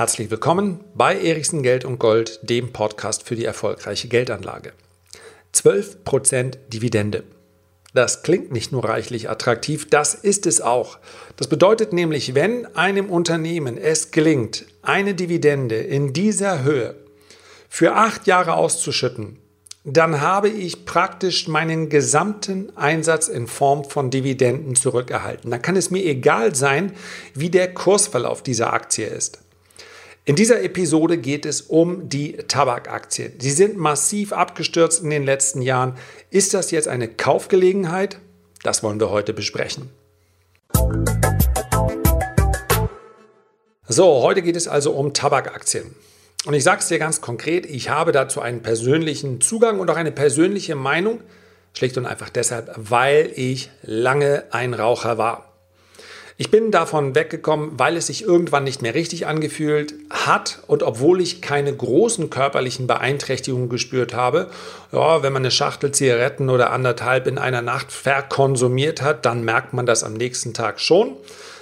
Herzlich willkommen bei Erichsen Geld und Gold, dem Podcast für die erfolgreiche Geldanlage. 12% Dividende. Das klingt nicht nur reichlich attraktiv, das ist es auch. Das bedeutet nämlich, wenn einem Unternehmen es gelingt, eine Dividende in dieser Höhe für acht Jahre auszuschütten, dann habe ich praktisch meinen gesamten Einsatz in Form von Dividenden zurückerhalten. Dann kann es mir egal sein, wie der Kursverlauf dieser Aktie ist. In dieser Episode geht es um die Tabakaktien. Sie sind massiv abgestürzt in den letzten Jahren. Ist das jetzt eine Kaufgelegenheit? Das wollen wir heute besprechen. So, heute geht es also um Tabakaktien. Und ich sage es dir ganz konkret, ich habe dazu einen persönlichen Zugang und auch eine persönliche Meinung, schlicht und einfach deshalb, weil ich lange ein Raucher war. Ich bin davon weggekommen, weil es sich irgendwann nicht mehr richtig angefühlt hat und obwohl ich keine großen körperlichen Beeinträchtigungen gespürt habe, ja, wenn man eine Schachtel Zigaretten oder anderthalb in einer Nacht verkonsumiert hat, dann merkt man das am nächsten Tag schon.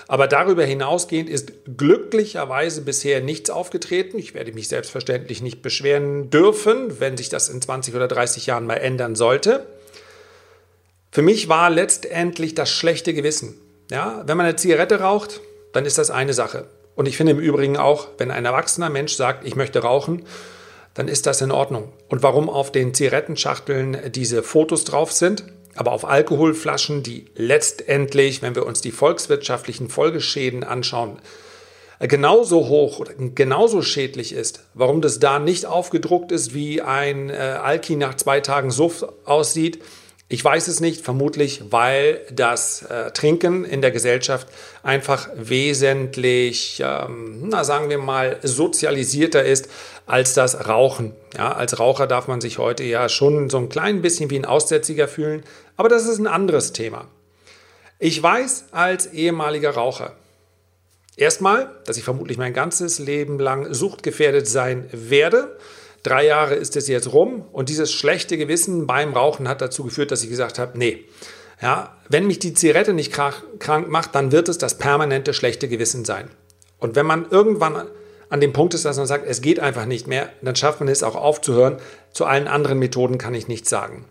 Aber darüber hinausgehend ist glücklicherweise bisher nichts aufgetreten. Ich werde mich selbstverständlich nicht beschweren dürfen, wenn sich das in 20 oder 30 Jahren mal ändern sollte. Für mich war letztendlich das schlechte Gewissen ja, wenn man eine Zigarette raucht, dann ist das eine Sache. Und ich finde im Übrigen auch, wenn ein erwachsener Mensch sagt, ich möchte rauchen, dann ist das in Ordnung. Und warum auf den Zigarettenschachteln diese Fotos drauf sind, aber auf Alkoholflaschen, die letztendlich, wenn wir uns die volkswirtschaftlichen Folgeschäden anschauen, genauso hoch oder genauso schädlich ist, warum das da nicht aufgedruckt ist, wie ein äh, Alki nach zwei Tagen Suff aussieht, ich weiß es nicht, vermutlich, weil das äh, Trinken in der Gesellschaft einfach wesentlich, ähm, na sagen wir mal, sozialisierter ist als das Rauchen. Ja, als Raucher darf man sich heute ja schon so ein klein bisschen wie ein Aussätziger fühlen, aber das ist ein anderes Thema. Ich weiß als ehemaliger Raucher, erstmal, dass ich vermutlich mein ganzes Leben lang suchtgefährdet sein werde Drei Jahre ist es jetzt rum und dieses schlechte Gewissen beim Rauchen hat dazu geführt, dass ich gesagt habe, nee, ja, wenn mich die Zigarette nicht krank macht, dann wird es das permanente schlechte Gewissen sein. Und wenn man irgendwann an dem Punkt ist, dass man sagt, es geht einfach nicht mehr, dann schafft man es auch aufzuhören. Zu allen anderen Methoden kann ich nichts sagen.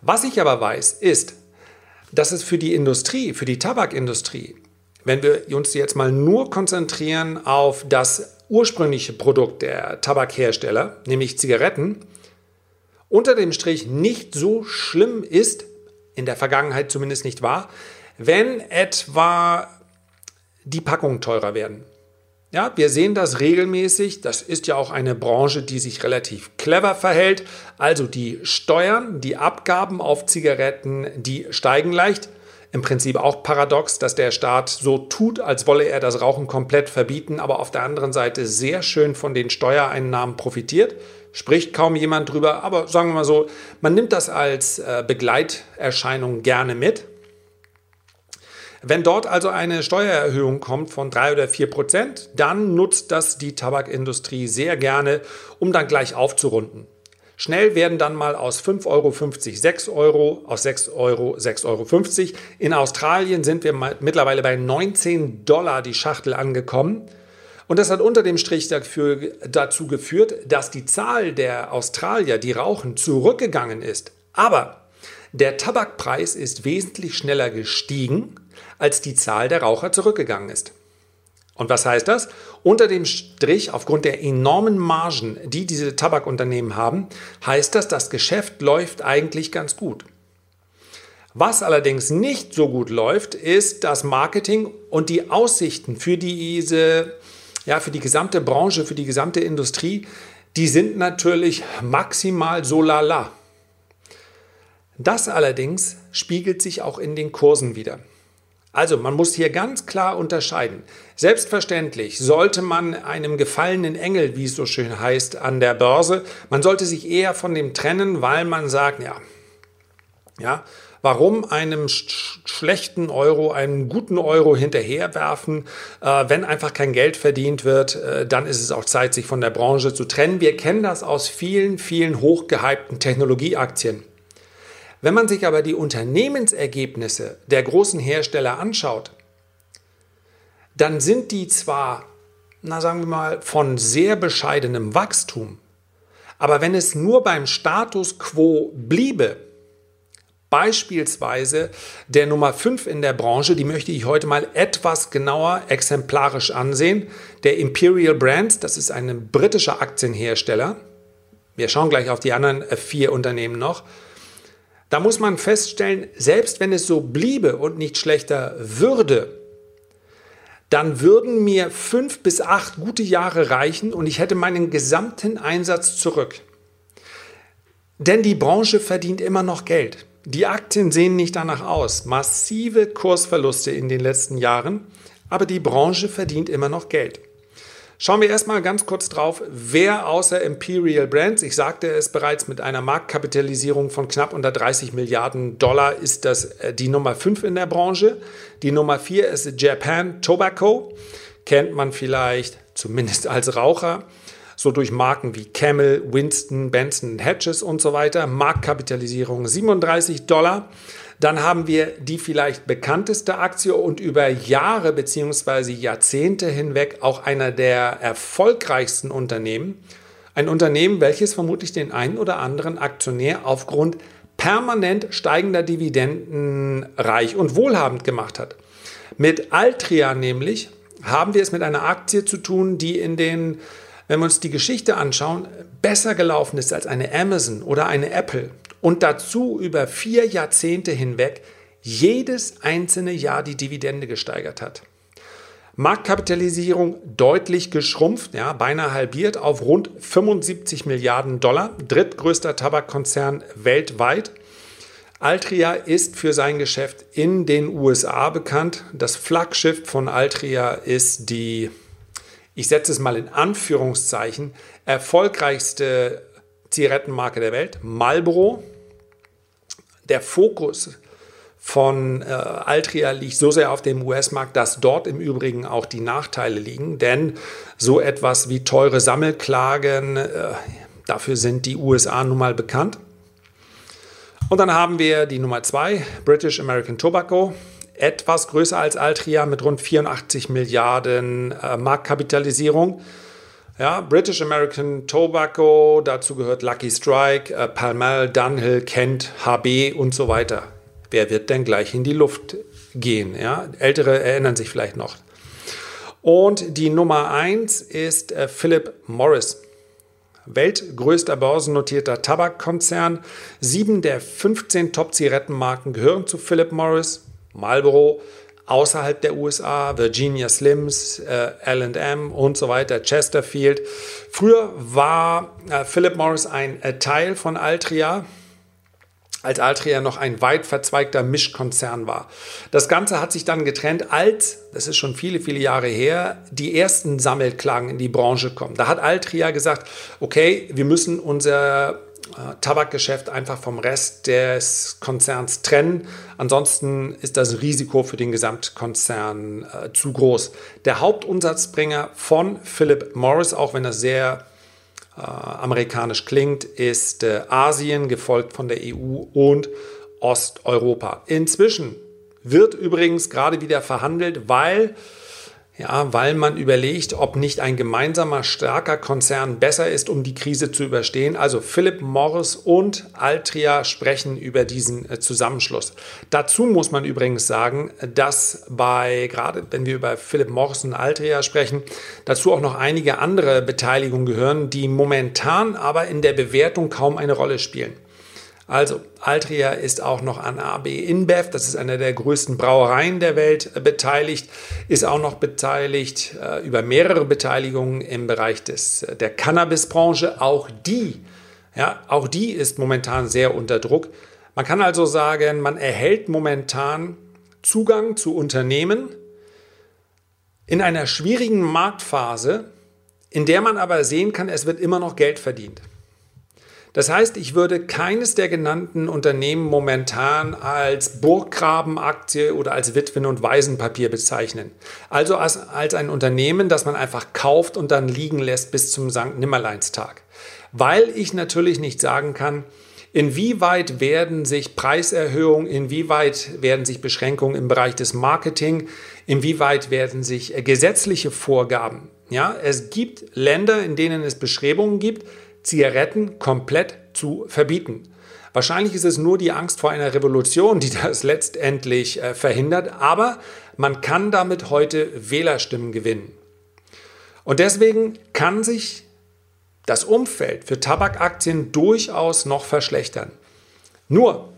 Was ich aber weiß, ist, dass es für die Industrie, für die Tabakindustrie, wenn wir uns jetzt mal nur konzentrieren auf das ursprüngliche Produkt der Tabakhersteller, nämlich Zigaretten, unter dem Strich nicht so schlimm ist, in der Vergangenheit zumindest nicht war, wenn etwa die Packungen teurer werden. Ja, wir sehen das regelmäßig. Das ist ja auch eine Branche, die sich relativ clever verhält. Also die Steuern, die Abgaben auf Zigaretten, die steigen leicht im Prinzip auch paradox, dass der Staat so tut, als wolle er das Rauchen komplett verbieten, aber auf der anderen Seite sehr schön von den Steuereinnahmen profitiert. Spricht kaum jemand drüber, aber sagen wir mal so, man nimmt das als äh, Begleiterscheinung gerne mit. Wenn dort also eine Steuererhöhung kommt von drei oder vier Prozent, dann nutzt das die Tabakindustrie sehr gerne, um dann gleich aufzurunden. Schnell werden dann mal aus 5,50 Euro 6 Euro, aus 6 Euro 6,50 Euro. In Australien sind wir mittlerweile bei 19 Dollar die Schachtel angekommen. Und das hat unter dem Strich dafür, dazu geführt, dass die Zahl der Australier, die rauchen, zurückgegangen ist. Aber der Tabakpreis ist wesentlich schneller gestiegen, als die Zahl der Raucher zurückgegangen ist. Und was heißt das? Unter dem Strich, aufgrund der enormen Margen, die diese Tabakunternehmen haben, heißt das, das Geschäft läuft eigentlich ganz gut. Was allerdings nicht so gut läuft, ist das Marketing und die Aussichten für diese, ja, für die gesamte Branche, für die gesamte Industrie, die sind natürlich maximal so lala. Das allerdings spiegelt sich auch in den Kursen wieder. Also man muss hier ganz klar unterscheiden. Selbstverständlich sollte man einem gefallenen Engel, wie es so schön heißt, an der Börse, man sollte sich eher von dem trennen, weil man sagt, ja, ja, warum einem sch schlechten Euro einen guten Euro hinterherwerfen, äh, wenn einfach kein Geld verdient wird, äh, dann ist es auch Zeit, sich von der Branche zu trennen. Wir kennen das aus vielen, vielen hochgehypten Technologieaktien. Wenn man sich aber die Unternehmensergebnisse der großen Hersteller anschaut, dann sind die zwar, na sagen wir mal, von sehr bescheidenem Wachstum, aber wenn es nur beim Status quo bliebe, beispielsweise der Nummer 5 in der Branche, die möchte ich heute mal etwas genauer exemplarisch ansehen, der Imperial Brands, das ist ein britischer Aktienhersteller. Wir schauen gleich auf die anderen vier Unternehmen noch. Da muss man feststellen, selbst wenn es so bliebe und nicht schlechter würde, dann würden mir fünf bis acht gute Jahre reichen und ich hätte meinen gesamten Einsatz zurück. Denn die Branche verdient immer noch Geld. Die Aktien sehen nicht danach aus. Massive Kursverluste in den letzten Jahren, aber die Branche verdient immer noch Geld. Schauen wir erstmal ganz kurz drauf, wer außer Imperial Brands, ich sagte es bereits, mit einer Marktkapitalisierung von knapp unter 30 Milliarden Dollar ist das äh, die Nummer 5 in der Branche. Die Nummer 4 ist Japan Tobacco, kennt man vielleicht zumindest als Raucher, so durch Marken wie Camel, Winston, Benson, Hedges und so weiter. Marktkapitalisierung 37 Dollar. Dann haben wir die vielleicht bekannteste Aktie und über Jahre bzw. Jahrzehnte hinweg auch einer der erfolgreichsten Unternehmen. Ein Unternehmen, welches vermutlich den einen oder anderen Aktionär aufgrund permanent steigender Dividenden reich und wohlhabend gemacht hat. Mit Altria nämlich haben wir es mit einer Aktie zu tun, die in den, wenn wir uns die Geschichte anschauen, besser gelaufen ist als eine Amazon oder eine Apple und dazu über vier Jahrzehnte hinweg jedes einzelne Jahr die Dividende gesteigert hat. Marktkapitalisierung deutlich geschrumpft, ja, beinahe halbiert auf rund 75 Milliarden Dollar, drittgrößter Tabakkonzern weltweit. Altria ist für sein Geschäft in den USA bekannt. Das Flaggschiff von Altria ist die, ich setze es mal in Anführungszeichen, erfolgreichste Zigarettenmarke der Welt, Marlboro. Der Fokus von äh, Altria liegt so sehr auf dem US-Markt, dass dort im Übrigen auch die Nachteile liegen. Denn so etwas wie teure Sammelklagen, äh, dafür sind die USA nun mal bekannt. Und dann haben wir die Nummer 2, British American Tobacco, etwas größer als Altria mit rund 84 Milliarden äh, Marktkapitalisierung. Ja, British American Tobacco, dazu gehört Lucky Strike, äh, Palmal, Dunhill, Kent, HB und so weiter. Wer wird denn gleich in die Luft gehen? Ja, Ältere erinnern sich vielleicht noch. Und die Nummer 1 ist äh, Philip Morris. Weltgrößter börsennotierter Tabakkonzern. Sieben der 15 Top-Zigarettenmarken gehören zu Philip Morris. Marlboro, außerhalb der USA, Virginia Slims, äh, LM und so weiter, Chesterfield. Früher war äh, Philip Morris ein äh, Teil von Altria, als Altria noch ein weit verzweigter Mischkonzern war. Das Ganze hat sich dann getrennt, als, das ist schon viele, viele Jahre her, die ersten Sammelklagen in die Branche kommen. Da hat Altria gesagt, okay, wir müssen unser Tabakgeschäft einfach vom Rest des Konzerns trennen. Ansonsten ist das Risiko für den Gesamtkonzern äh, zu groß. Der Hauptumsatzbringer von Philip Morris, auch wenn das sehr äh, amerikanisch klingt, ist äh, Asien, gefolgt von der EU und Osteuropa. Inzwischen wird übrigens gerade wieder verhandelt, weil ja, weil man überlegt, ob nicht ein gemeinsamer starker Konzern besser ist, um die Krise zu überstehen. Also Philip Morris und Altria sprechen über diesen äh, Zusammenschluss. Dazu muss man übrigens sagen, dass bei, gerade wenn wir über Philip Morris und Altria sprechen, dazu auch noch einige andere Beteiligungen gehören, die momentan aber in der Bewertung kaum eine Rolle spielen. Also, Altria ist auch noch an AB InBev, das ist eine der größten Brauereien der Welt, äh, beteiligt, ist auch noch beteiligt äh, über mehrere Beteiligungen im Bereich des, äh, der Cannabisbranche. Auch die, ja, auch die ist momentan sehr unter Druck. Man kann also sagen, man erhält momentan Zugang zu Unternehmen in einer schwierigen Marktphase, in der man aber sehen kann, es wird immer noch Geld verdient. Das heißt, ich würde keines der genannten Unternehmen momentan als Burggrabenaktie oder als Witwen- und Waisenpapier bezeichnen. Also als, als ein Unternehmen, das man einfach kauft und dann liegen lässt bis zum St. Nimmerleinstag. Weil ich natürlich nicht sagen kann, Inwieweit werden sich Preiserhöhungen, inwieweit werden sich Beschränkungen im Bereich des Marketing, inwieweit werden sich gesetzliche Vorgaben? Ja, es gibt Länder, in denen es Bestrebungen gibt, Zigaretten komplett zu verbieten. Wahrscheinlich ist es nur die Angst vor einer Revolution, die das letztendlich äh, verhindert, aber man kann damit heute Wählerstimmen gewinnen. Und deswegen kann sich das Umfeld für Tabakaktien durchaus noch verschlechtern. Nur,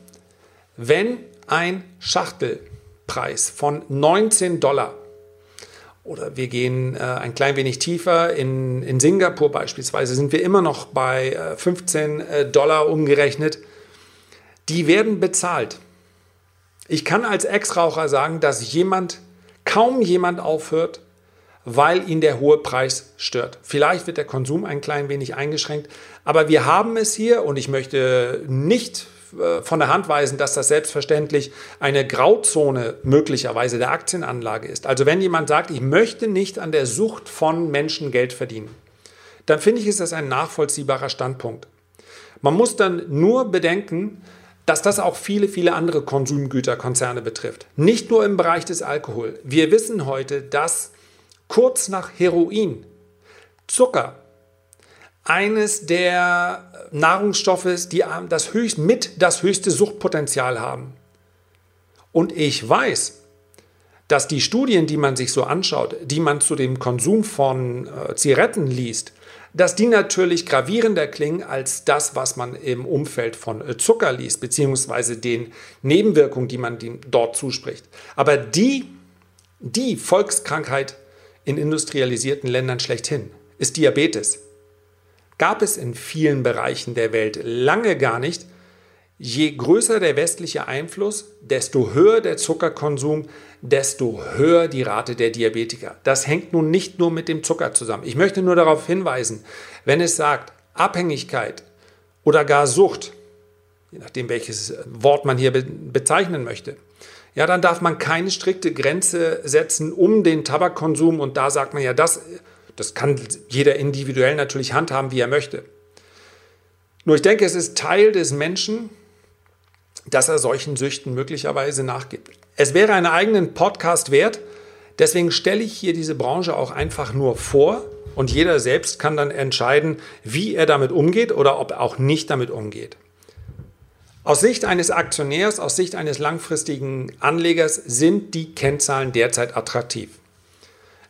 wenn ein Schachtelpreis von 19 Dollar oder wir gehen äh, ein klein wenig tiefer. In, in Singapur beispielsweise sind wir immer noch bei äh, 15 äh, Dollar umgerechnet. Die werden bezahlt. Ich kann als Ex-Raucher sagen, dass jemand, kaum jemand aufhört, weil ihn der hohe Preis stört. Vielleicht wird der Konsum ein klein wenig eingeschränkt, aber wir haben es hier und ich möchte nicht von der Hand weisen, dass das selbstverständlich eine Grauzone möglicherweise der Aktienanlage ist. Also wenn jemand sagt, ich möchte nicht an der Sucht von Menschen Geld verdienen, dann finde ich, ist das ein nachvollziehbarer Standpunkt. Man muss dann nur bedenken, dass das auch viele, viele andere Konsumgüterkonzerne betrifft. Nicht nur im Bereich des Alkohol. Wir wissen heute, dass kurz nach Heroin Zucker eines der Nahrungsstoffe, die das höchst, mit das höchste Suchtpotenzial haben. Und ich weiß, dass die Studien, die man sich so anschaut, die man zu dem Konsum von äh, Zigaretten liest, dass die natürlich gravierender klingen als das, was man im Umfeld von äh, Zucker liest, beziehungsweise den Nebenwirkungen, die man dort zuspricht. Aber die, die Volkskrankheit in industrialisierten Ländern schlechthin ist Diabetes gab es in vielen Bereichen der Welt lange gar nicht. Je größer der westliche Einfluss, desto höher der Zuckerkonsum, desto höher die Rate der Diabetiker. Das hängt nun nicht nur mit dem Zucker zusammen. Ich möchte nur darauf hinweisen, wenn es sagt Abhängigkeit oder gar Sucht, je nachdem welches Wort man hier bezeichnen möchte, ja, dann darf man keine strikte Grenze setzen um den Tabakkonsum und da sagt man ja, das das kann jeder individuell natürlich handhaben, wie er möchte. Nur ich denke, es ist Teil des Menschen, dass er solchen Süchten möglicherweise nachgibt. Es wäre einen eigenen Podcast wert, deswegen stelle ich hier diese Branche auch einfach nur vor und jeder selbst kann dann entscheiden, wie er damit umgeht oder ob er auch nicht damit umgeht. Aus Sicht eines Aktionärs, aus Sicht eines langfristigen Anlegers sind die Kennzahlen derzeit attraktiv.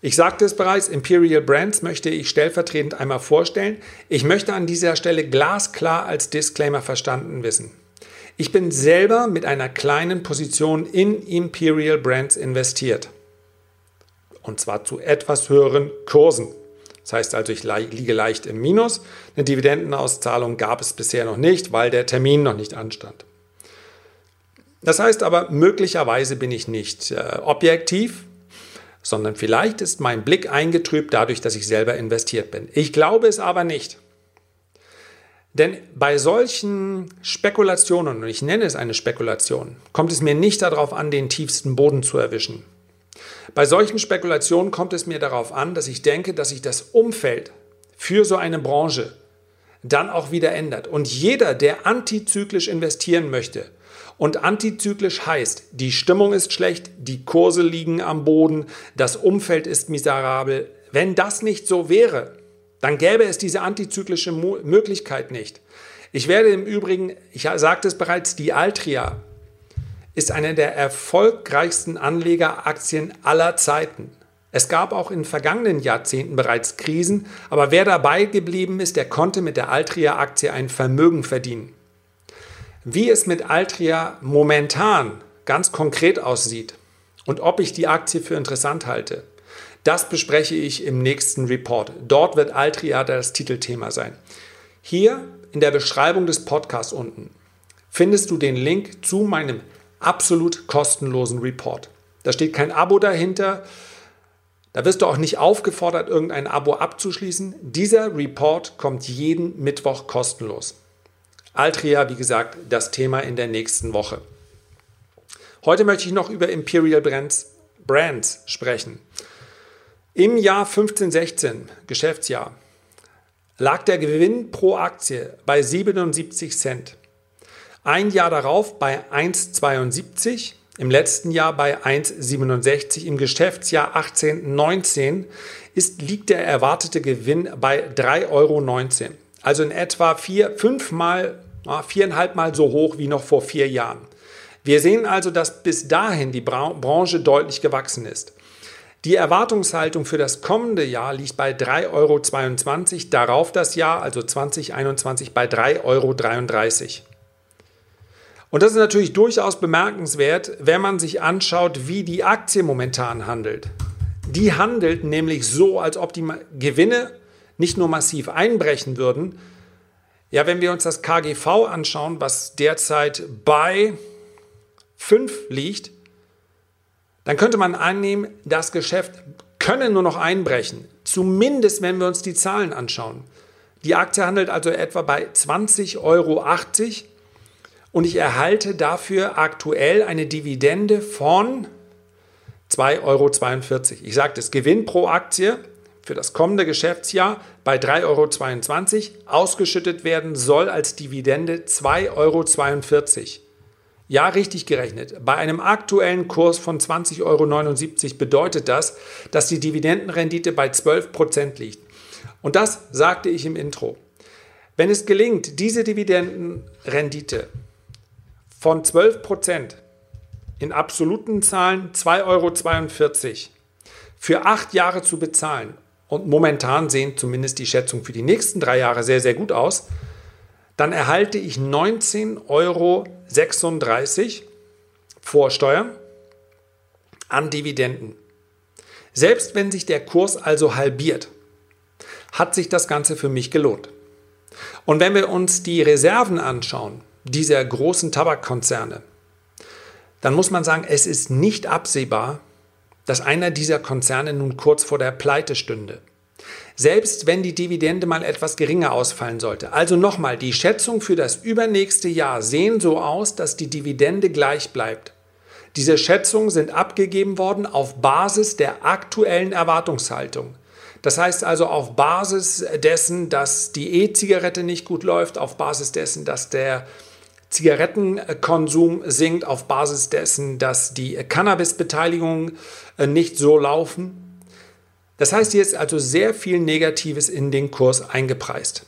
Ich sagte es bereits, Imperial Brands möchte ich stellvertretend einmal vorstellen. Ich möchte an dieser Stelle glasklar als Disclaimer verstanden wissen. Ich bin selber mit einer kleinen Position in Imperial Brands investiert. Und zwar zu etwas höheren Kursen. Das heißt also, ich liege leicht im Minus. Eine Dividendenauszahlung gab es bisher noch nicht, weil der Termin noch nicht anstand. Das heißt aber, möglicherweise bin ich nicht äh, objektiv, sondern vielleicht ist mein Blick eingetrübt dadurch, dass ich selber investiert bin. Ich glaube es aber nicht. Denn bei solchen Spekulationen, und ich nenne es eine Spekulation, kommt es mir nicht darauf an, den tiefsten Boden zu erwischen. Bei solchen Spekulationen kommt es mir darauf an, dass ich denke, dass sich das Umfeld für so eine Branche dann auch wieder ändert. Und jeder, der antizyklisch investieren möchte, und antizyklisch heißt, die Stimmung ist schlecht, die Kurse liegen am Boden, das Umfeld ist miserabel. Wenn das nicht so wäre, dann gäbe es diese antizyklische Möglichkeit nicht. Ich werde im Übrigen, ich sagte es bereits, die Altria ist eine der erfolgreichsten Anlegeraktien aller Zeiten. Es gab auch in vergangenen Jahrzehnten bereits Krisen, aber wer dabei geblieben ist, der konnte mit der Altria-Aktie ein Vermögen verdienen. Wie es mit Altria momentan ganz konkret aussieht und ob ich die Aktie für interessant halte, das bespreche ich im nächsten Report. Dort wird Altria das Titelthema sein. Hier in der Beschreibung des Podcasts unten findest du den Link zu meinem absolut kostenlosen Report. Da steht kein Abo dahinter. Da wirst du auch nicht aufgefordert, irgendein Abo abzuschließen. Dieser Report kommt jeden Mittwoch kostenlos. Altria, wie gesagt, das Thema in der nächsten Woche. Heute möchte ich noch über Imperial Brands, Brands sprechen. Im Jahr 1516, Geschäftsjahr, lag der Gewinn pro Aktie bei 77 Cent. Ein Jahr darauf bei 1,72, im letzten Jahr bei 1,67, im Geschäftsjahr 18,19 ist, liegt der erwartete Gewinn bei 3,19 Euro. Also in etwa vier, fünfmal, viereinhalb Mal so hoch wie noch vor vier Jahren. Wir sehen also, dass bis dahin die Branche deutlich gewachsen ist. Die Erwartungshaltung für das kommende Jahr liegt bei 3,22 Euro, darauf das Jahr, also 2021, bei 3,33 Euro. Und das ist natürlich durchaus bemerkenswert, wenn man sich anschaut, wie die Aktie momentan handelt. Die handelt nämlich so, als ob die Gewinne nicht nur massiv einbrechen würden. Ja, wenn wir uns das KGV anschauen, was derzeit bei 5 liegt, dann könnte man annehmen, das Geschäft könne nur noch einbrechen. Zumindest wenn wir uns die Zahlen anschauen. Die Aktie handelt also etwa bei 20,80 Euro und ich erhalte dafür aktuell eine Dividende von 2,42 Euro. Ich sage das Gewinn pro Aktie für das kommende Geschäftsjahr bei 3,22 Euro ausgeschüttet werden soll als Dividende 2,42 Euro. Ja, richtig gerechnet. Bei einem aktuellen Kurs von 20,79 Euro bedeutet das, dass die Dividendenrendite bei 12% liegt. Und das sagte ich im Intro. Wenn es gelingt, diese Dividendenrendite von 12% in absoluten Zahlen 2,42 Euro für acht Jahre zu bezahlen und momentan sehen zumindest die Schätzungen für die nächsten drei Jahre sehr, sehr gut aus, dann erhalte ich 19,36 Euro vor Steuern an Dividenden. Selbst wenn sich der Kurs also halbiert, hat sich das Ganze für mich gelohnt. Und wenn wir uns die Reserven anschauen, dieser großen Tabakkonzerne, dann muss man sagen, es ist nicht absehbar, dass einer dieser Konzerne nun kurz vor der Pleite stünde. Selbst wenn die Dividende mal etwas geringer ausfallen sollte. Also nochmal, die Schätzungen für das übernächste Jahr sehen so aus, dass die Dividende gleich bleibt. Diese Schätzungen sind abgegeben worden auf Basis der aktuellen Erwartungshaltung. Das heißt also auf Basis dessen, dass die E-Zigarette nicht gut läuft, auf Basis dessen, dass der Zigarettenkonsum sinkt auf Basis dessen, dass die Cannabis-Beteiligungen äh, nicht so laufen. Das heißt, hier ist also sehr viel Negatives in den Kurs eingepreist.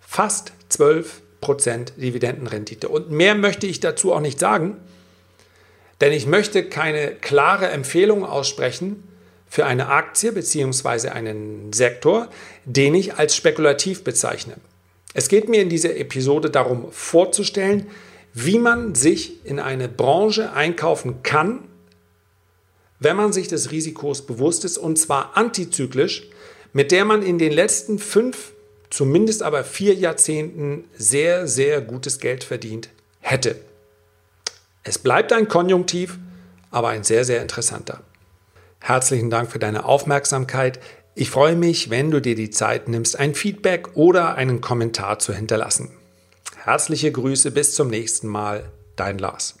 Fast 12% Dividendenrendite. Und mehr möchte ich dazu auch nicht sagen, denn ich möchte keine klare Empfehlung aussprechen für eine Aktie bzw. einen Sektor, den ich als spekulativ bezeichne. Es geht mir in dieser Episode darum vorzustellen, wie man sich in eine Branche einkaufen kann, wenn man sich des Risikos bewusst ist, und zwar antizyklisch, mit der man in den letzten fünf, zumindest aber vier Jahrzehnten sehr, sehr gutes Geld verdient hätte. Es bleibt ein Konjunktiv, aber ein sehr, sehr interessanter. Herzlichen Dank für deine Aufmerksamkeit. Ich freue mich, wenn du dir die Zeit nimmst, ein Feedback oder einen Kommentar zu hinterlassen. Herzliche Grüße, bis zum nächsten Mal, dein Lars.